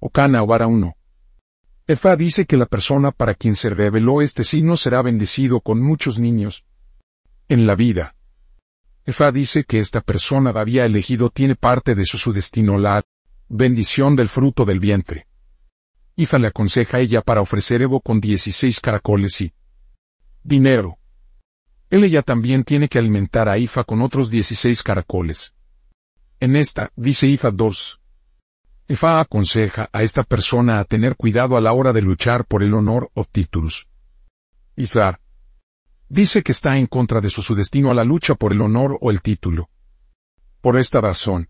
o cana o vara uno. Efa dice que la persona para quien se reveló este signo será bendecido con muchos niños en la vida. Efa dice que esta persona había elegido tiene parte de su, su destino la bendición del fruto del vientre. Ifa le aconseja a ella para ofrecer Evo con 16 caracoles y dinero. Él ella también tiene que alimentar a Ifa con otros 16 caracoles. En esta, dice Ifa 2. Ifa aconseja a esta persona a tener cuidado a la hora de luchar por el honor o títulos. Ifa dice que está en contra de su, su destino a la lucha por el honor o el título. Por esta razón,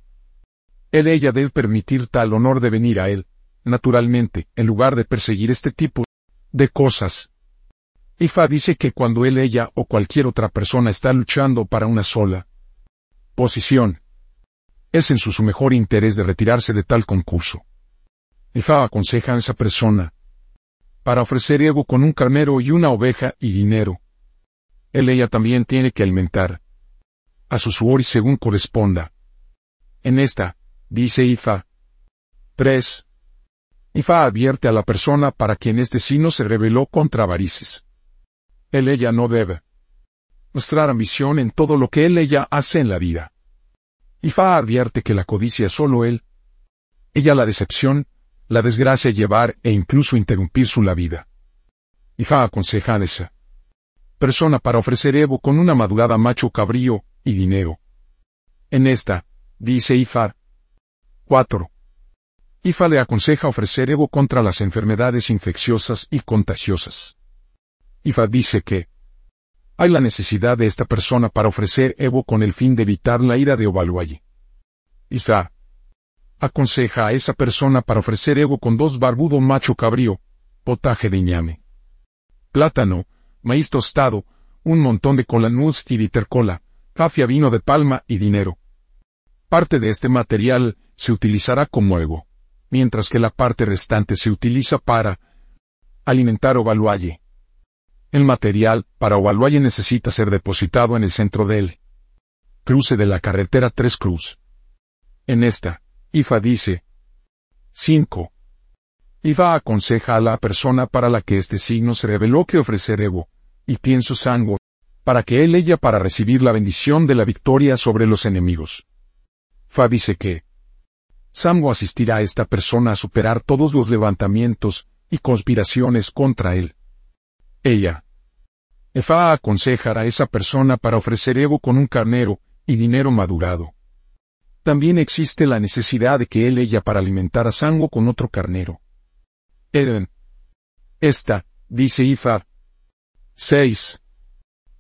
él ella debe permitir tal honor de venir a él, naturalmente, en lugar de perseguir este tipo de cosas. Ifa dice que cuando él, ella o cualquier otra persona está luchando para una sola posición, es en su, mejor interés de retirarse de tal concurso. Ifa aconseja a esa persona para ofrecer ego con un carnero y una oveja y dinero. Él ella también tiene que alimentar a su suori según corresponda. En esta, dice Ifa. 3. Ifa advierte a la persona para quien este signo se reveló contra avarices él ella no debe mostrar ambición en todo lo que él ella hace en la vida. Ifa advierte que la codicia es solo él. Ella la decepción, la desgracia llevar e incluso interrumpir su la vida. Ifa aconseja a esa persona para ofrecer Evo con una madurada macho cabrío y dinero. En esta, dice Ifa. 4. Ifa le aconseja ofrecer Evo contra las enfermedades infecciosas y contagiosas. Ifa dice que hay la necesidad de esta persona para ofrecer Evo con el fin de evitar la ira de Ovaluayi. Ifa aconseja a esa persona para ofrecer Evo con dos barbudo macho cabrío, potaje de ñame, plátano, maíz tostado, un montón de cola nuez y cola, café vino de palma y dinero. Parte de este material se utilizará como Evo, mientras que la parte restante se utiliza para alimentar Ovaluaye. El material para Ovaluaye necesita ser depositado en el centro del cruce de la carretera Tres Cruz. En esta, IFA dice 5. IFA aconseja a la persona para la que este signo se reveló que ofrecer Evo, y pienso sango, para que él ella para recibir la bendición de la victoria sobre los enemigos. Fa dice que Sango asistirá a esta persona a superar todos los levantamientos y conspiraciones contra él. Ella. Efa aconseja a esa persona para ofrecer Evo con un carnero y dinero madurado. También existe la necesidad de que él ella para alimentar a Sango con otro carnero. Eden. Esta, dice Ifa. 6.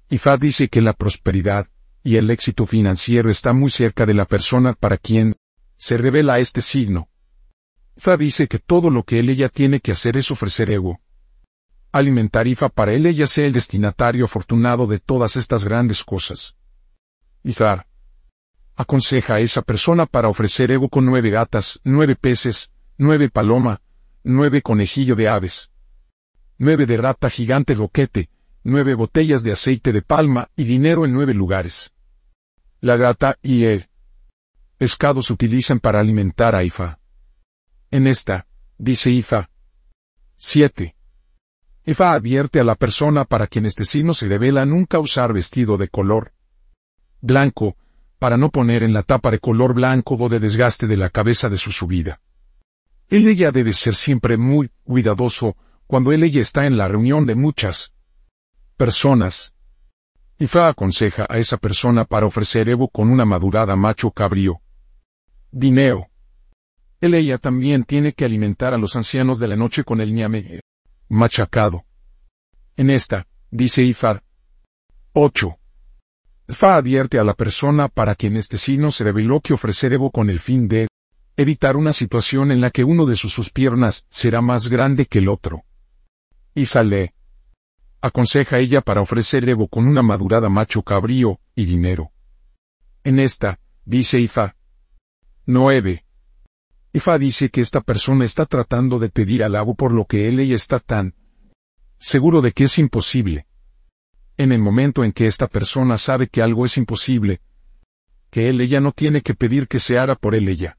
Ifa dice que la prosperidad y el éxito financiero está muy cerca de la persona para quien se revela este signo. Ifa dice que todo lo que él ella tiene que hacer es ofrecer Evo alimentar Ifa para él ella sea el destinatario afortunado de todas estas grandes cosas. Izar. Aconseja a esa persona para ofrecer ego con nueve gatas, nueve peces, nueve paloma, nueve conejillo de aves, nueve de rata gigante roquete, nueve botellas de aceite de palma y dinero en nueve lugares. La gata y el pescado se utilizan para alimentar a Ifa. En esta, dice Ifa. 7. Ifa advierte a la persona para quien este signo se revela nunca usar vestido de color blanco, para no poner en la tapa de color blanco o de desgaste de la cabeza de su subida. Él ella debe ser siempre muy cuidadoso cuando él ella está en la reunión de muchas personas. Ifa aconseja a esa persona para ofrecer Evo con una madurada macho cabrío. Dineo. Él ella también tiene que alimentar a los ancianos de la noche con el ñame machacado. En esta, dice Ifar. 8. Fa advierte a la persona para quien este signo se reveló que ofrecer Evo con el fin de evitar una situación en la que uno de sus, piernas será más grande que el otro. Ifa le aconseja ella para ofrecer Evo con una madurada macho cabrío y dinero. En esta, dice Ifa. 9. Ifa dice que esta persona está tratando de pedir alabo por lo que él ella está tan seguro de que es imposible. En el momento en que esta persona sabe que algo es imposible, que él ella no tiene que pedir que se haga por él ella.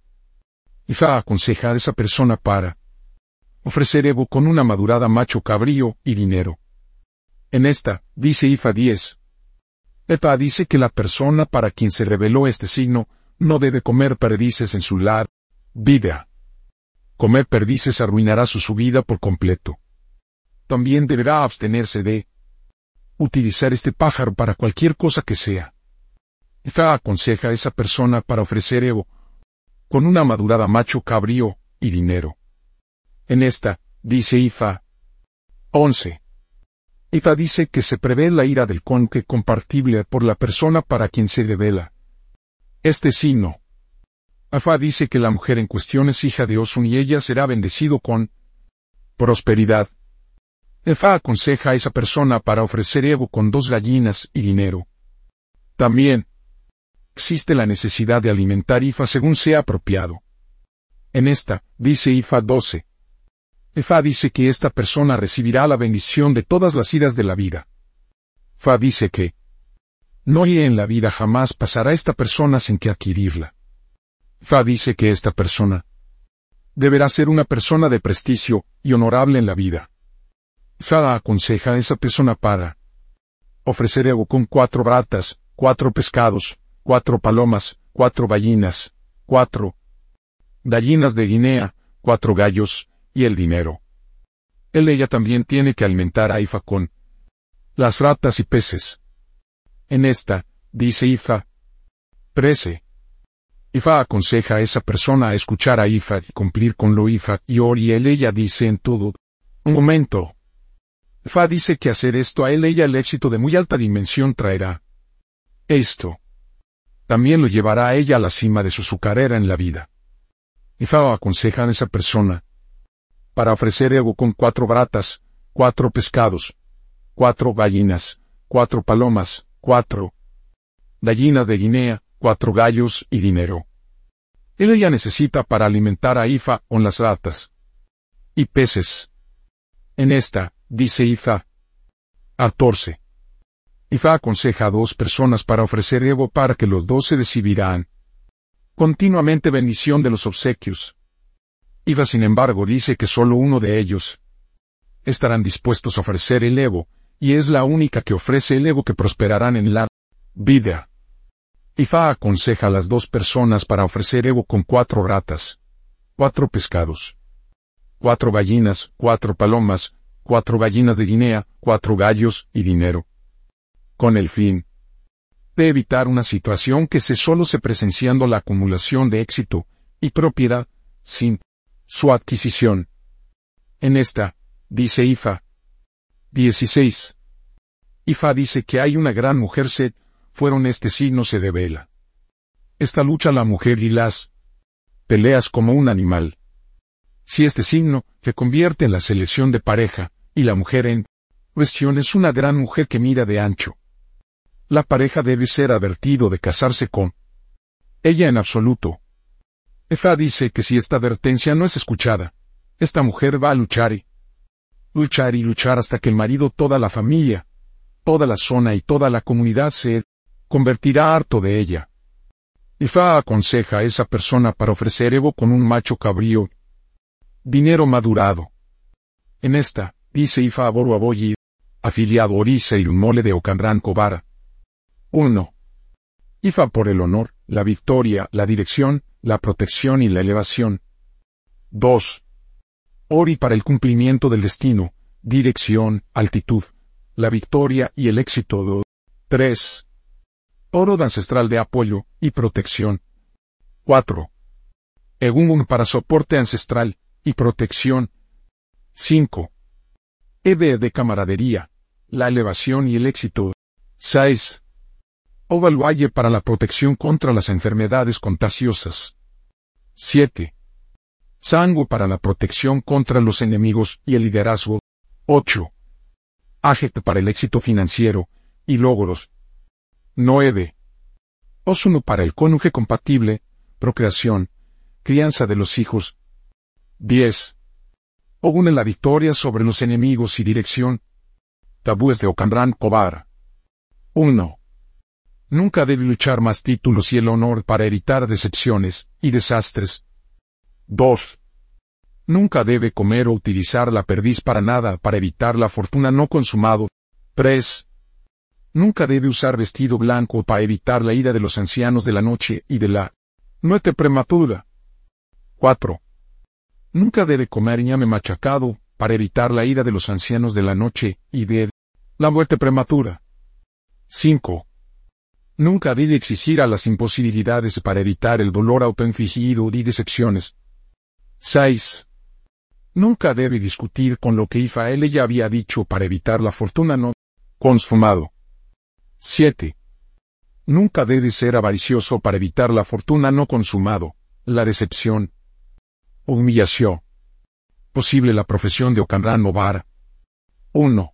Ifa aconseja a esa persona para ofrecer Evo con una madurada macho cabrío y dinero. En esta, dice Ifa 10. Epa dice que la persona para quien se reveló este signo no debe comer perdices en su lar, vida. Comer perdices arruinará su subida por completo. También deberá abstenerse de utilizar este pájaro para cualquier cosa que sea. Ifa aconseja a esa persona para ofrecer Evo con una madurada macho cabrío y dinero. En esta, dice Ifa. 11. Ifa dice que se prevé la ira del conque compartible por la persona para quien se devela. Este signo. Afa dice que la mujer en cuestión es hija de Osun y ella será bendecido con prosperidad. Efa aconseja a esa persona para ofrecer Evo con dos gallinas y dinero. También, existe la necesidad de alimentar Ifa según sea apropiado. En esta, dice Ifa 12. Efa dice que esta persona recibirá la bendición de todas las idas de la vida. Fa dice que no y en la vida jamás pasará esta persona sin que adquirirla. Fa dice que esta persona deberá ser una persona de prestigio y honorable en la vida. Fa aconseja a esa persona para ofrecer Evo con cuatro bratas, cuatro pescados, cuatro palomas, cuatro gallinas, cuatro gallinas de Guinea, cuatro gallos, y el dinero. Él ella también tiene que alimentar a Ifa con las ratas y peces. En esta, dice Ifa, prece. Ifa aconseja a esa persona a escuchar a Ifa y cumplir con lo Ifa y Ori él ella dice en todo. Un momento. Ifa dice que hacer esto a él ella el éxito de muy alta dimensión traerá. Esto también lo llevará a ella a la cima de su, carrera en la vida. Y Fao aconseja a esa persona, para ofrecer ego con cuatro bratas, cuatro pescados, cuatro gallinas, cuatro palomas, cuatro gallinas de Guinea, cuatro gallos y dinero. Él ella necesita para alimentar a Ifa con las ratas. Y peces. En esta, dice Ifa. 14. Ifa aconseja a dos personas para ofrecer Evo para que los dos se recibirán continuamente bendición de los obsequios. Ifa sin embargo dice que solo uno de ellos estarán dispuestos a ofrecer el Evo, y es la única que ofrece el Evo que prosperarán en la vida. Ifa aconseja a las dos personas para ofrecer Evo con cuatro ratas, cuatro pescados, cuatro gallinas, cuatro palomas, cuatro gallinas de Guinea, cuatro gallos y dinero con el fin de evitar una situación que se solo se presenciando la acumulación de éxito y propiedad sin su adquisición. En esta, dice Ifa. 16. Ifa dice que hay una gran mujer sed, fueron este signo se devela. Esta lucha la mujer y las peleas como un animal. Si este signo se convierte en la selección de pareja, y la mujer en cuestión es una gran mujer que mira de ancho, la pareja debe ser advertido de casarse con ella en absoluto. Efa dice que si esta advertencia no es escuchada, esta mujer va a luchar y luchar y luchar hasta que el marido, toda la familia, toda la zona y toda la comunidad se convertirá harto de ella. Ifa aconseja a esa persona para ofrecer Evo con un macho cabrío, dinero madurado. En esta, dice Ifa Aboru Aboyi, afiliado Orisa y mole de Ocandrán Cobara. 1. IFA por el honor, la victoria, la dirección, la protección y la elevación. 2. ORI para el cumplimiento del destino, dirección, altitud, la victoria y el éxito. 3. Oro de ancestral de apoyo y protección. 4. Egungun para soporte ancestral y protección. 5. EB de camaradería, la elevación y el éxito. 6. Ovaluaye para la protección contra las enfermedades contagiosas. 7. Sango para la protección contra los enemigos y el liderazgo. 8. Ajet para el éxito financiero y logros. 9. Osuno para el cónyuge compatible, procreación, crianza de los hijos. 10. Ogune la victoria sobre los enemigos y dirección. Tabúes de Ocambrán Cobar. 1. Nunca debe luchar más títulos y el honor para evitar decepciones y desastres. 2. Nunca debe comer o utilizar la perdiz para nada para evitar la fortuna no consumado. 3. Nunca debe usar vestido blanco para evitar la ira de los ancianos de la noche y de la muerte prematura. 4. Nunca debe comer ñame machacado para evitar la ira de los ancianos de la noche y de la muerte prematura. 5. Nunca debe exigir a las imposibilidades para evitar el dolor autoinfligido y decepciones. 6. Nunca debe discutir con lo que Ifael ya había dicho para evitar la fortuna no consumado. 7. Nunca debe ser avaricioso para evitar la fortuna no consumado, la decepción, humillación. Posible la profesión de Ocanran Novara. 1.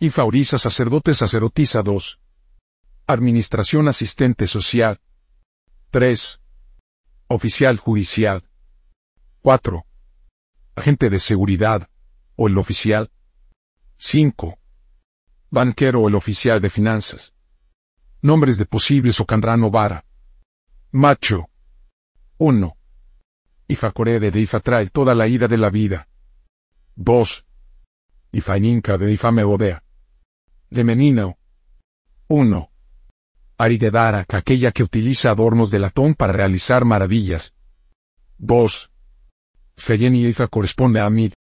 Ifauriza sacerdote sacerdotisa 2. Administración asistente social. 3. Oficial judicial. 4. Agente de seguridad, o el oficial. 5 banquero o el oficial de finanzas. Nombres de posibles Ocanrano Vara. Macho. 1. Ifacorede de Ifa trae toda la ira de la vida. 2. Ifaninka de Ifa meodea. De Menino. 1. Aridedara, aquella que utiliza adornos de latón para realizar maravillas. 2. Feyeni Ifa corresponde a Amid.